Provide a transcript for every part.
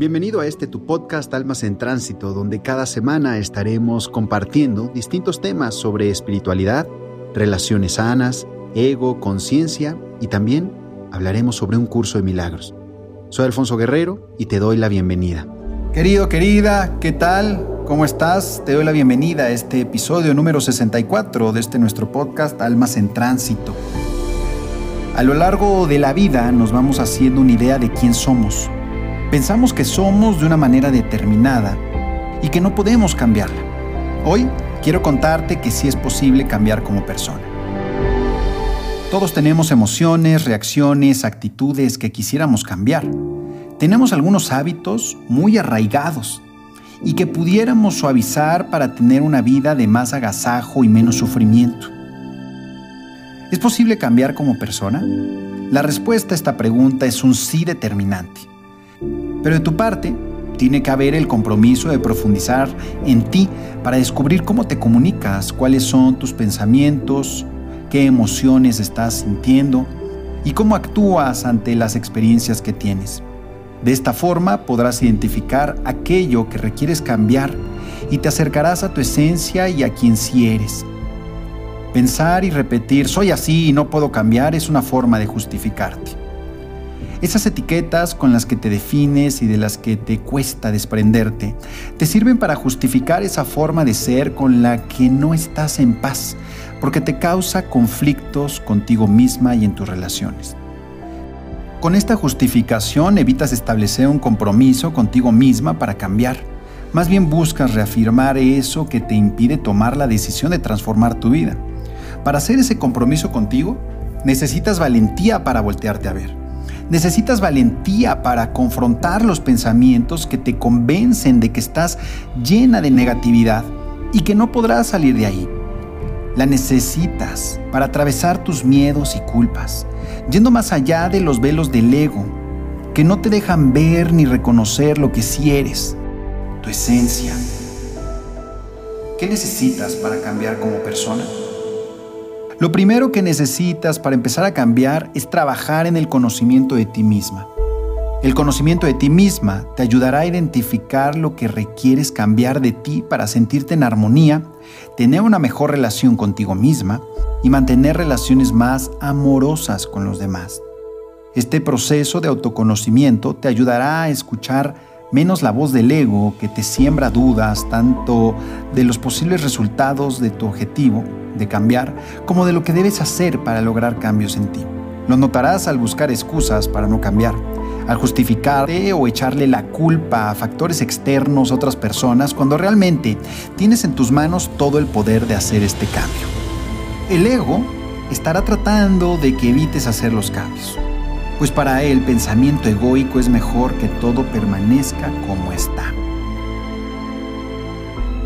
Bienvenido a este tu podcast Almas en Tránsito, donde cada semana estaremos compartiendo distintos temas sobre espiritualidad, relaciones sanas, ego, conciencia y también hablaremos sobre un curso de milagros. Soy Alfonso Guerrero y te doy la bienvenida. Querido, querida, ¿qué tal? ¿Cómo estás? Te doy la bienvenida a este episodio número 64 de este nuestro podcast Almas en Tránsito. A lo largo de la vida nos vamos haciendo una idea de quién somos Pensamos que somos de una manera determinada y que no podemos cambiarla. Hoy quiero contarte que sí es posible cambiar como persona. Todos tenemos emociones, reacciones, actitudes que quisiéramos cambiar. Tenemos algunos hábitos muy arraigados y que pudiéramos suavizar para tener una vida de más agasajo y menos sufrimiento. ¿Es posible cambiar como persona? La respuesta a esta pregunta es un sí determinante. Pero de tu parte, tiene que haber el compromiso de profundizar en ti para descubrir cómo te comunicas, cuáles son tus pensamientos, qué emociones estás sintiendo y cómo actúas ante las experiencias que tienes. De esta forma podrás identificar aquello que requieres cambiar y te acercarás a tu esencia y a quien sí eres. Pensar y repetir soy así y no puedo cambiar es una forma de justificarte. Esas etiquetas con las que te defines y de las que te cuesta desprenderte, te sirven para justificar esa forma de ser con la que no estás en paz, porque te causa conflictos contigo misma y en tus relaciones. Con esta justificación evitas establecer un compromiso contigo misma para cambiar. Más bien buscas reafirmar eso que te impide tomar la decisión de transformar tu vida. Para hacer ese compromiso contigo, necesitas valentía para voltearte a ver. Necesitas valentía para confrontar los pensamientos que te convencen de que estás llena de negatividad y que no podrás salir de ahí. La necesitas para atravesar tus miedos y culpas, yendo más allá de los velos del ego, que no te dejan ver ni reconocer lo que sí eres, tu esencia. ¿Qué necesitas para cambiar como persona? Lo primero que necesitas para empezar a cambiar es trabajar en el conocimiento de ti misma. El conocimiento de ti misma te ayudará a identificar lo que requieres cambiar de ti para sentirte en armonía, tener una mejor relación contigo misma y mantener relaciones más amorosas con los demás. Este proceso de autoconocimiento te ayudará a escuchar menos la voz del ego que te siembra dudas tanto de los posibles resultados de tu objetivo de cambiar como de lo que debes hacer para lograr cambios en ti. Lo notarás al buscar excusas para no cambiar, al justificarte o echarle la culpa a factores externos otras personas cuando realmente tienes en tus manos todo el poder de hacer este cambio. El ego estará tratando de que evites hacer los cambios, pues para él pensamiento egoico es mejor que todo permanezca como está.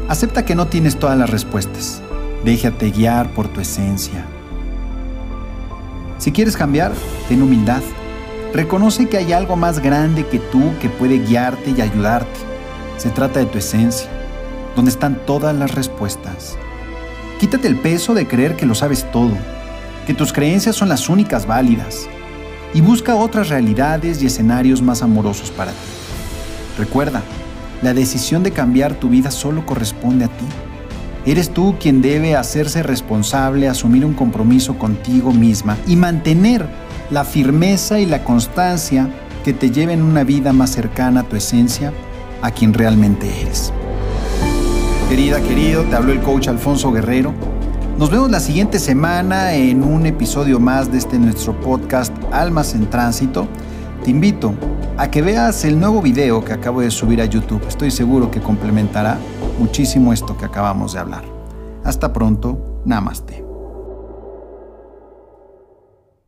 Acepta que no tienes todas las respuestas Déjate guiar por tu esencia. Si quieres cambiar, ten humildad. Reconoce que hay algo más grande que tú que puede guiarte y ayudarte. Se trata de tu esencia, donde están todas las respuestas. Quítate el peso de creer que lo sabes todo, que tus creencias son las únicas válidas, y busca otras realidades y escenarios más amorosos para ti. Recuerda, la decisión de cambiar tu vida solo corresponde a ti. Eres tú quien debe hacerse responsable, asumir un compromiso contigo misma y mantener la firmeza y la constancia que te lleven una vida más cercana a tu esencia, a quien realmente eres. Querida, querido, te habló el coach Alfonso Guerrero. Nos vemos la siguiente semana en un episodio más de este nuestro podcast Almas en Tránsito. Te invito a que veas el nuevo video que acabo de subir a YouTube. Estoy seguro que complementará muchísimo esto que acabamos de hablar. Hasta pronto, namaste.